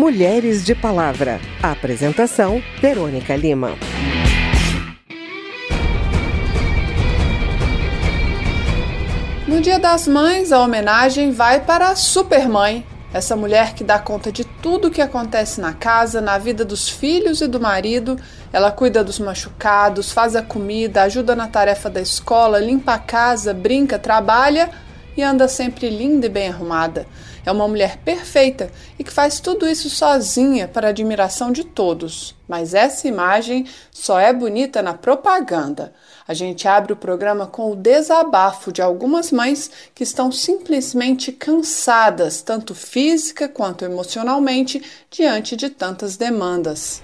Mulheres de Palavra. apresentação: Verônica Lima. No Dia das Mães, a homenagem vai para a Supermãe, essa mulher que dá conta de tudo o que acontece na casa, na vida dos filhos e do marido. Ela cuida dos machucados, faz a comida, ajuda na tarefa da escola, limpa a casa, brinca, trabalha e anda sempre linda e bem arrumada. É uma mulher perfeita e que faz tudo isso sozinha para a admiração de todos. Mas essa imagem só é bonita na propaganda. A gente abre o programa com o desabafo de algumas mães que estão simplesmente cansadas, tanto física quanto emocionalmente, diante de tantas demandas.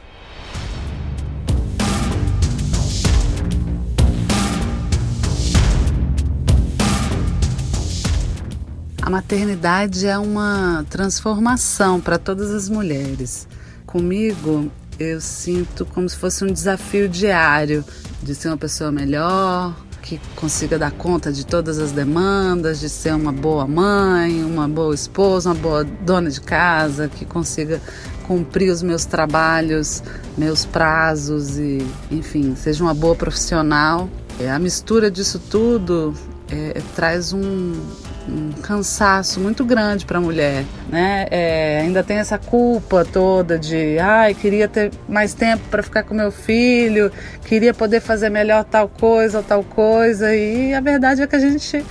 A maternidade é uma transformação para todas as mulheres. Comigo, eu sinto como se fosse um desafio diário de ser uma pessoa melhor, que consiga dar conta de todas as demandas, de ser uma boa mãe, uma boa esposa, uma boa dona de casa, que consiga cumprir os meus trabalhos, meus prazos e, enfim, seja uma boa profissional. É, a mistura disso tudo é, traz um, um cansaço muito grande para a mulher, né? É, ainda tem essa culpa toda de, ai, queria ter mais tempo para ficar com meu filho, queria poder fazer melhor tal coisa ou tal coisa, e a verdade é que a gente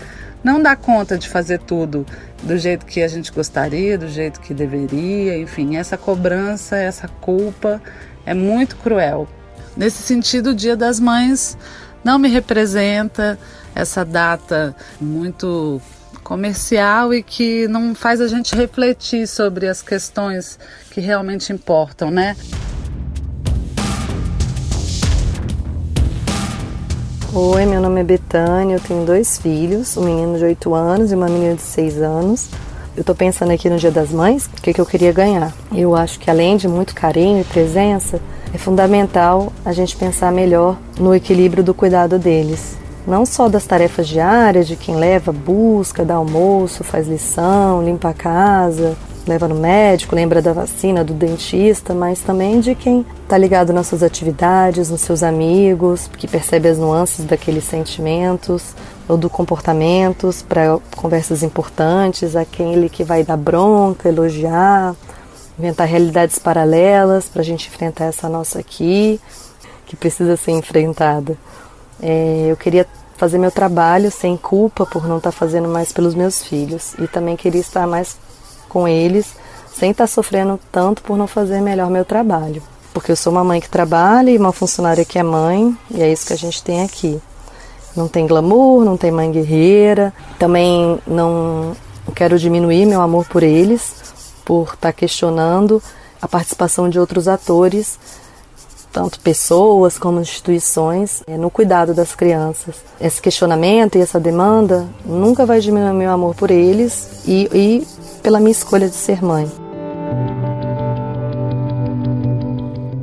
não dá conta de fazer tudo do jeito que a gente gostaria, do jeito que deveria, enfim, essa cobrança, essa culpa é muito cruel. Nesse sentido, o Dia das Mães não me representa essa data muito comercial e que não faz a gente refletir sobre as questões que realmente importam, né? Oi, meu nome é Betânia, eu tenho dois filhos, um menino de 8 anos e uma menina de 6 anos. Eu tô pensando aqui no Dia das Mães, o que, que eu queria ganhar. Eu acho que além de muito carinho e presença, é fundamental a gente pensar melhor no equilíbrio do cuidado deles não só das tarefas diárias de quem leva, busca, dá almoço, faz lição, limpa a casa, leva no médico, lembra da vacina, do dentista, mas também de quem está ligado nas suas atividades, nos seus amigos, que percebe as nuances daqueles sentimentos ou do comportamentos para conversas importantes, aquele que vai dar bronca, elogiar, inventar realidades paralelas para a gente enfrentar essa nossa aqui, que precisa ser enfrentada. É, eu queria fazer meu trabalho sem culpa por não estar tá fazendo mais pelos meus filhos e também queria estar mais com eles sem estar tá sofrendo tanto por não fazer melhor meu trabalho. Porque eu sou uma mãe que trabalha e uma funcionária que é mãe, e é isso que a gente tem aqui. Não tem glamour, não tem mãe guerreira. Também não quero diminuir meu amor por eles, por estar tá questionando a participação de outros atores tanto pessoas como instituições, é, no cuidado das crianças. Esse questionamento e essa demanda nunca vai diminuir meu amor por eles e, e pela minha escolha de ser mãe.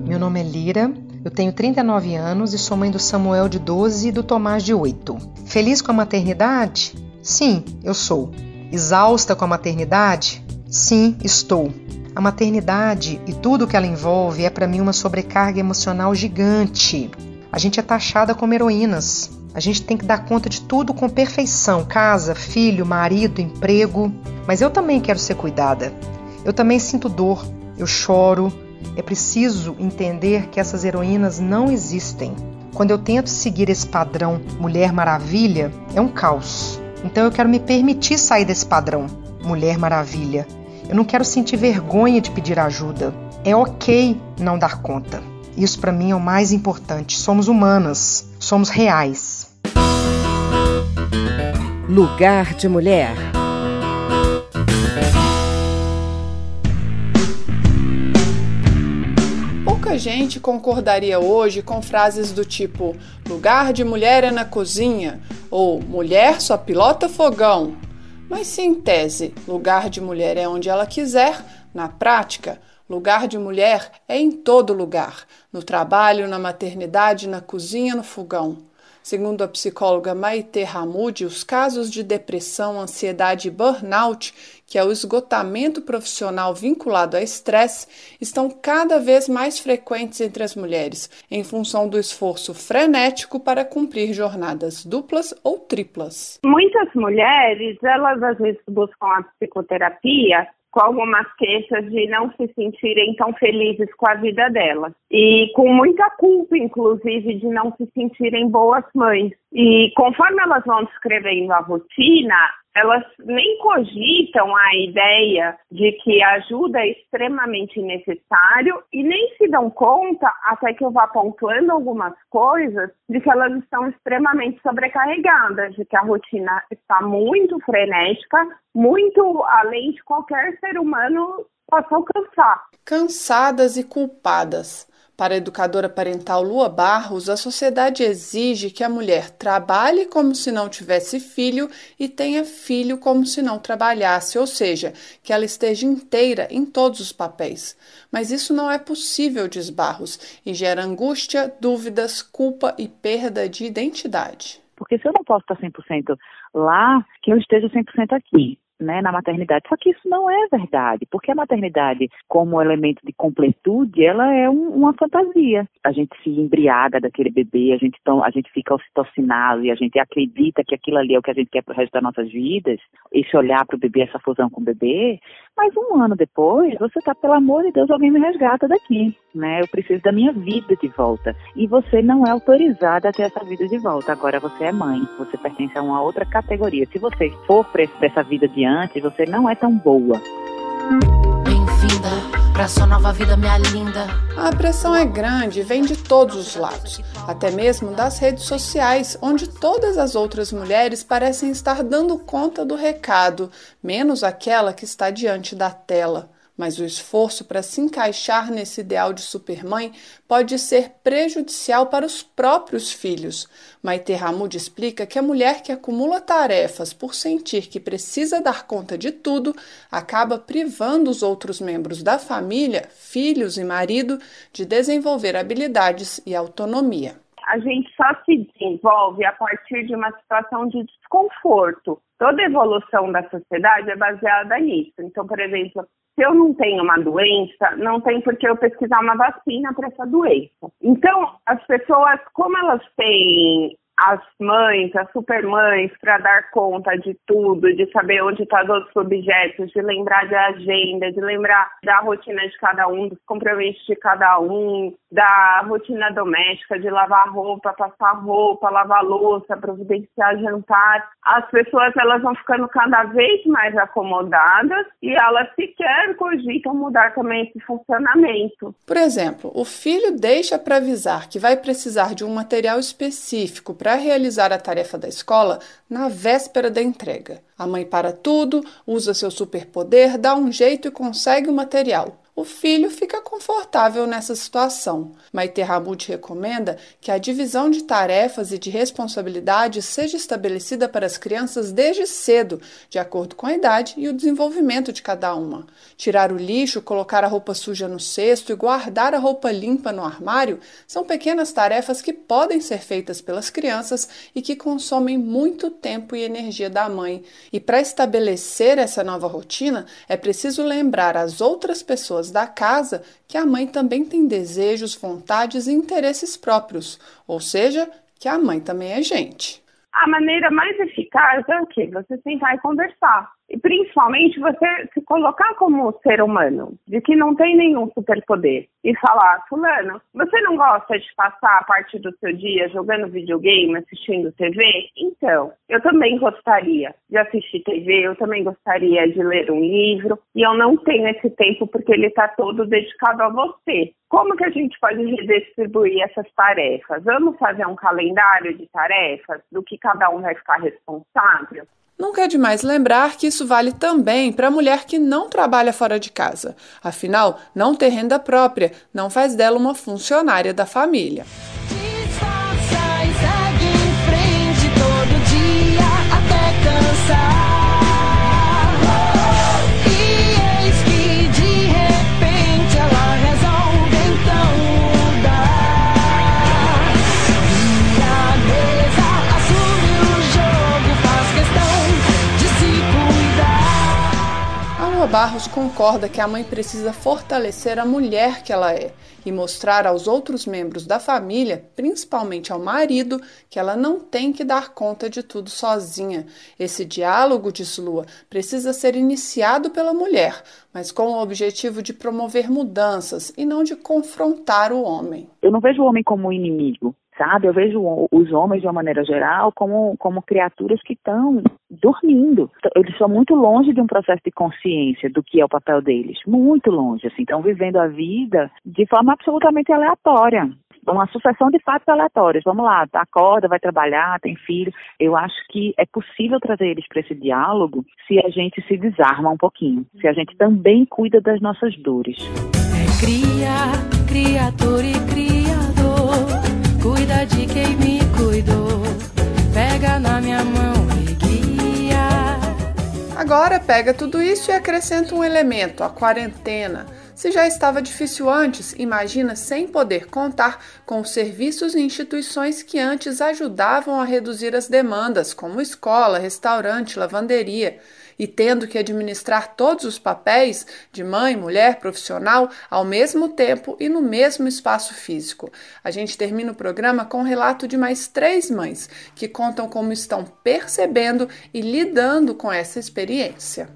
Meu nome é Lira, eu tenho 39 anos e sou mãe do Samuel de 12 e do Tomás de 8. Feliz com a maternidade? Sim, eu sou. Exausta com a maternidade? Sim, estou. A maternidade e tudo o que ela envolve é para mim uma sobrecarga emocional gigante. A gente é taxada como heroínas. A gente tem que dar conta de tudo com perfeição: casa, filho, marido, emprego. Mas eu também quero ser cuidada. Eu também sinto dor, eu choro. É preciso entender que essas heroínas não existem. Quando eu tento seguir esse padrão Mulher Maravilha, é um caos. Então eu quero me permitir sair desse padrão Mulher Maravilha eu não quero sentir vergonha de pedir ajuda. É ok não dar conta. Isso para mim é o mais importante. Somos humanas, somos reais. Lugar de mulher. Pouca gente concordaria hoje com frases do tipo: lugar de mulher é na cozinha ou mulher só pilota fogão. Mas se em tese lugar de mulher é onde ela quiser, na prática, lugar de mulher é em todo lugar, no trabalho, na maternidade, na cozinha, no fogão. Segundo a psicóloga Maite Hamoud, os casos de depressão, ansiedade e burnout, que é o esgotamento profissional vinculado a estresse, estão cada vez mais frequentes entre as mulheres, em função do esforço frenético para cumprir jornadas duplas ou triplas. Muitas mulheres, elas às vezes buscam a psicoterapia com algumas queixas de não se sentirem tão felizes com a vida delas. E com muita culpa, inclusive, de não se sentirem boas mães. E conforme elas vão descrevendo a rotina, elas nem cogitam a ideia de que ajuda é extremamente necessário e nem se dão conta, até que eu vá pontuando algumas coisas, de que elas estão extremamente sobrecarregadas, de que a rotina está muito frenética, muito além de qualquer ser humano possa alcançar. Cansadas e culpadas. Para a educadora parental Lua Barros, a sociedade exige que a mulher trabalhe como se não tivesse filho e tenha filho como se não trabalhasse, ou seja, que ela esteja inteira em todos os papéis. Mas isso não é possível, diz Barros, e gera angústia, dúvidas, culpa e perda de identidade. Porque se eu não posso estar 100% lá, que eu esteja 100% aqui né, na maternidade. Só que isso não é verdade, porque a maternidade, como elemento de completude, ela é um, uma fantasia. A gente se embriaga daquele bebê, a gente, tão, a gente fica ocitocinado e a gente acredita que aquilo ali é o que a gente quer para o resto das nossas vidas, esse olhar para o bebê, essa fusão com o bebê. Mas um ano depois, você está, pelo amor de Deus, alguém me resgata daqui, né? Eu preciso da minha vida de volta. E você não é autorizada a ter essa vida de volta. Agora você é mãe, você pertence a uma outra categoria. Se você for para essa vida de antes, você não é tão boa. Bem-vinda pra sua nova vida, minha linda. A pressão é grande e vem de todos os lados, até mesmo das redes sociais, onde todas as outras mulheres parecem estar dando conta do recado, menos aquela que está diante da tela mas o esforço para se encaixar nesse ideal de supermãe pode ser prejudicial para os próprios filhos. Maite Ramud explica que a mulher que acumula tarefas por sentir que precisa dar conta de tudo acaba privando os outros membros da família, filhos e marido, de desenvolver habilidades e autonomia. A gente só se desenvolve a partir de uma situação de desconforto. Toda evolução da sociedade é baseada nisso. Então, por exemplo, se eu não tenho uma doença, não tem por que eu pesquisar uma vacina para essa doença. Então, as pessoas, como elas têm as mães, as supermães, para dar conta de tudo, de saber onde estão tá os objetos, de lembrar da agenda, de lembrar da rotina de cada um, dos compromissos de cada um, da rotina doméstica, de lavar roupa, passar roupa, lavar louça, providenciar jantar. As pessoas elas vão ficando cada vez mais acomodadas e elas sequer cogitam mudar também esse funcionamento. Por exemplo, o filho deixa para avisar que vai precisar de um material específico para realizar a tarefa da escola na véspera da entrega. A mãe para tudo, usa seu superpoder, dá um jeito e consegue o material o filho fica confortável nessa situação. Maite Hamud recomenda que a divisão de tarefas e de responsabilidades seja estabelecida para as crianças desde cedo, de acordo com a idade e o desenvolvimento de cada uma. Tirar o lixo, colocar a roupa suja no cesto e guardar a roupa limpa no armário são pequenas tarefas que podem ser feitas pelas crianças e que consomem muito tempo e energia da mãe. E para estabelecer essa nova rotina, é preciso lembrar as outras pessoas pessoas da casa que a mãe também tem desejos, vontades e interesses próprios, ou seja, que a mãe também é gente. A maneira mais eficaz é o quê? Você sentar e conversar. E principalmente você se colocar como ser humano, de que não tem nenhum superpoder. E falar, fulano, você não gosta de passar a parte do seu dia jogando videogame, assistindo TV? Então, eu também gostaria de assistir TV, eu também gostaria de ler um livro, e eu não tenho esse tempo porque ele está todo dedicado a você. Como que a gente pode redistribuir essas tarefas? Vamos fazer um calendário de tarefas do que cada um vai ficar responsável? Nunca é demais lembrar que isso vale também para a mulher que não trabalha fora de casa. Afinal, não ter renda própria não faz dela uma funcionária da família. Barros concorda que a mãe precisa fortalecer a mulher que ela é e mostrar aos outros membros da família, principalmente ao marido, que ela não tem que dar conta de tudo sozinha. Esse diálogo, diz Lua, precisa ser iniciado pela mulher, mas com o objetivo de promover mudanças e não de confrontar o homem. Eu não vejo o homem como inimigo sabe? Eu vejo os homens, de uma maneira geral, como, como criaturas que estão dormindo. Eles estão muito longe de um processo de consciência do que é o papel deles. Muito longe, assim. Estão vivendo a vida de forma absolutamente aleatória. Uma sucessão de fatos aleatórios. Vamos lá, acorda, vai trabalhar, tem filho. Eu acho que é possível trazer eles para esse diálogo se a gente se desarma um pouquinho, se a gente também cuida das nossas dores. É cria, e criador Cuida de quem me cuidou. Pega na minha mão e guia. Agora pega tudo isso e acrescenta um elemento, a quarentena. Se já estava difícil antes, imagina sem poder contar com os serviços e instituições que antes ajudavam a reduzir as demandas, como escola, restaurante, lavanderia e tendo que administrar todos os papéis de mãe, mulher, profissional ao mesmo tempo e no mesmo espaço físico. A gente termina o programa com um relato de mais três mães que contam como estão percebendo e lidando com essa experiência.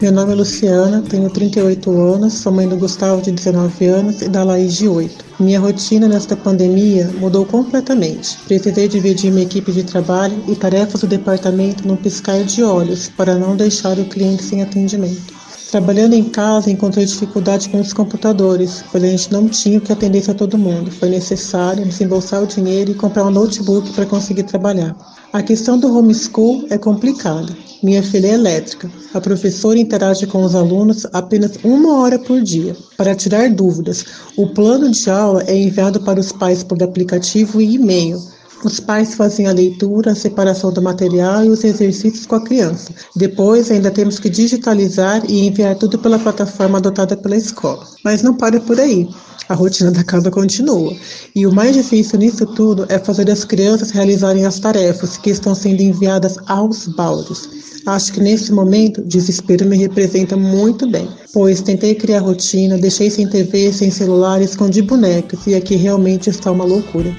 Meu nome é Luciana, tenho 38 anos, sou mãe do Gustavo de 19 anos e da Laís de 8. Minha rotina nesta pandemia mudou completamente. Precisei dividir minha equipe de trabalho e tarefas do departamento num piscar de olhos para não deixar o cliente sem atendimento. Trabalhando em casa, encontrei dificuldade com os computadores, pois a gente não tinha o que atendesse a todo mundo. Foi necessário desembolsar o dinheiro e comprar um notebook para conseguir trabalhar. A questão do homeschool é complicada. Minha filha é elétrica. A professora interage com os alunos apenas uma hora por dia. Para tirar dúvidas, o plano de aula é enviado para os pais por aplicativo e e-mail. Os pais fazem a leitura, a separação do material e os exercícios com a criança. Depois, ainda temos que digitalizar e enviar tudo pela plataforma adotada pela escola. Mas não para por aí a rotina da casa continua. E o mais difícil nisso tudo é fazer as crianças realizarem as tarefas que estão sendo enviadas aos baldes. Acho que nesse momento, desespero me representa muito bem, pois tentei criar rotina, deixei sem TV, sem celular, escondi bonecas e aqui realmente está uma loucura.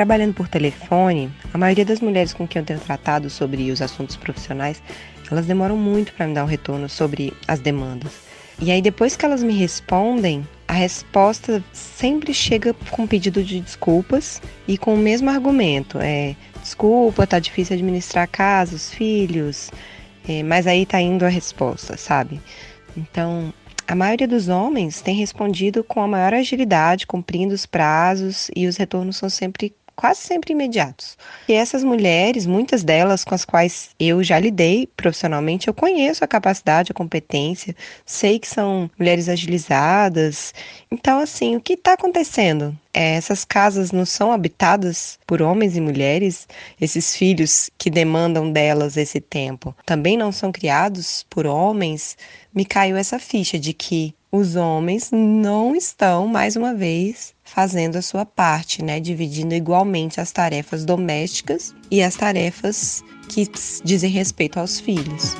Trabalhando por telefone, a maioria das mulheres com quem eu tenho tratado sobre os assuntos profissionais, elas demoram muito para me dar um retorno sobre as demandas. E aí, depois que elas me respondem, a resposta sempre chega com pedido de desculpas e com o mesmo argumento: é desculpa, tá difícil administrar casa, os filhos, é, mas aí tá indo a resposta, sabe? Então, a maioria dos homens tem respondido com a maior agilidade, cumprindo os prazos e os retornos são sempre quase sempre imediatos. E essas mulheres, muitas delas com as quais eu já lidei profissionalmente, eu conheço a capacidade, a competência, sei que são mulheres agilizadas. Então, assim, o que está acontecendo? É, essas casas não são habitadas por homens e mulheres, esses filhos que demandam delas esse tempo também não são criados por homens. Me caiu essa ficha de que os homens não estão, mais uma vez, fazendo a sua parte, né? Dividindo igualmente as tarefas domésticas e as tarefas que dizem respeito aos filhos.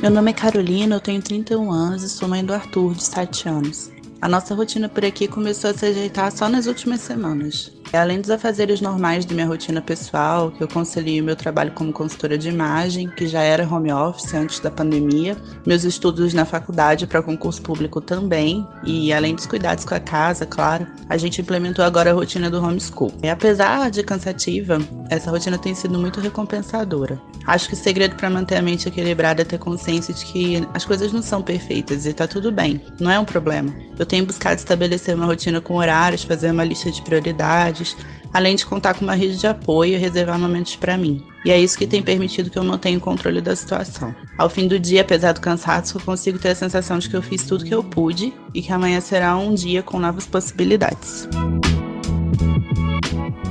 Meu nome é Carolina, eu tenho 31 anos e sou mãe do Arthur, de 7 anos. A nossa rotina por aqui começou a se ajeitar só nas últimas semanas. Além dos afazeres normais de minha rotina pessoal, que eu concilio meu trabalho como consultora de imagem, que já era home office antes da pandemia, meus estudos na faculdade para concurso público também, e além dos cuidados com a casa, claro, a gente implementou agora a rotina do homeschool. E apesar de cansativa, essa rotina tem sido muito recompensadora. Acho que o segredo para manter a mente equilibrada é ter consciência de que as coisas não são perfeitas e tá tudo bem, não é um problema. Eu tenho buscado estabelecer uma rotina com horários, fazer uma lista de prioridades além de contar com uma rede de apoio e reservar momentos para mim. E é isso que tem permitido que eu mantenha o controle da situação. Ao fim do dia, apesar do cansaço, eu consigo ter a sensação de que eu fiz tudo que eu pude e que amanhã será um dia com novas possibilidades.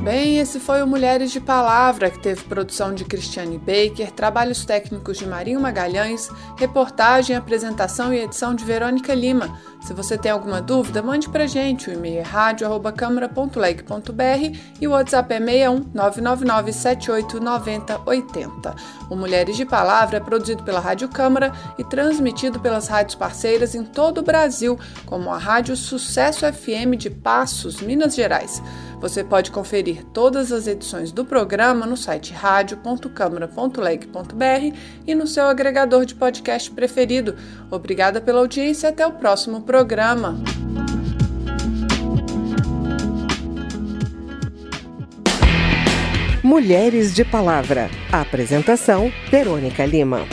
Bem, esse foi o Mulheres de Palavra, que teve produção de Cristiane Baker, trabalhos técnicos de Marinho Magalhães, reportagem, apresentação e edição de Verônica Lima. Se você tem alguma dúvida, mande pra gente. O e-mail é rádio.câmara.leg.br e o WhatsApp é 61 999 O Mulheres de Palavra é produzido pela Rádio Câmara e transmitido pelas rádios parceiras em todo o Brasil, como a Rádio Sucesso FM de Passos, Minas Gerais. Você pode conferir todas as edições do programa no site radio.câmara.leg.br e no seu agregador de podcast preferido. Obrigada pela audiência e até o próximo programa. Mulheres de Palavra. Apresentação: Verônica Lima.